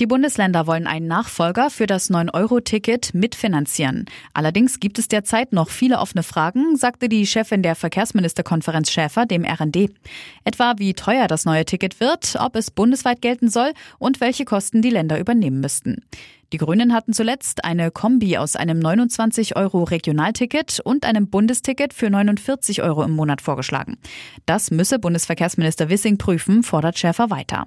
Die Bundesländer wollen einen Nachfolger für das 9-Euro-Ticket mitfinanzieren. Allerdings gibt es derzeit noch viele offene Fragen, sagte die Chefin der Verkehrsministerkonferenz Schäfer dem RND. Etwa wie teuer das neue Ticket wird, ob es bundesweit gelten soll und welche Kosten die Länder übernehmen müssten. Die Grünen hatten zuletzt eine Kombi aus einem 29 Euro Regionalticket und einem Bundesticket für 49 Euro im Monat vorgeschlagen. Das müsse Bundesverkehrsminister Wissing prüfen, fordert Schäfer weiter.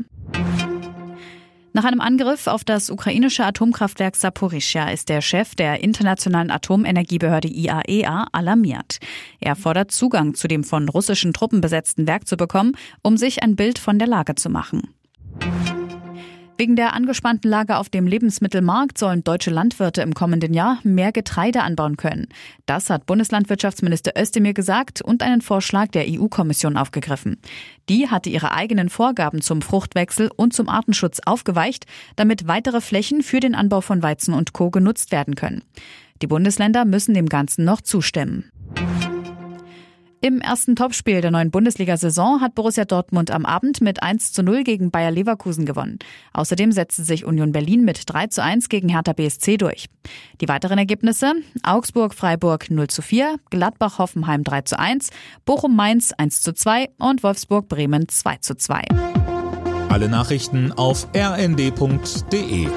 Nach einem Angriff auf das ukrainische Atomkraftwerk Saporischja ist der Chef der Internationalen Atomenergiebehörde IAEA e alarmiert. Er fordert Zugang zu dem von russischen Truppen besetzten Werk zu bekommen, um sich ein Bild von der Lage zu machen. Wegen der angespannten Lage auf dem Lebensmittelmarkt sollen deutsche Landwirte im kommenden Jahr mehr Getreide anbauen können. Das hat Bundeslandwirtschaftsminister Özdemir gesagt und einen Vorschlag der EU-Kommission aufgegriffen. Die hatte ihre eigenen Vorgaben zum Fruchtwechsel und zum Artenschutz aufgeweicht, damit weitere Flächen für den Anbau von Weizen und Co. genutzt werden können. Die Bundesländer müssen dem Ganzen noch zustimmen. Im ersten Topspiel der neuen Bundesliga-Saison hat Borussia Dortmund am Abend mit 1 zu 0 gegen Bayer Leverkusen gewonnen. Außerdem setzte sich Union Berlin mit 3 zu 1 gegen Hertha BSC durch. Die weiteren Ergebnisse Augsburg-Freiburg 0 zu 4, Gladbach-Hoffenheim 3 zu 1, Bochum-Mainz 1 zu 2 und Wolfsburg-Bremen 2 zu 2. Alle Nachrichten auf rnd.de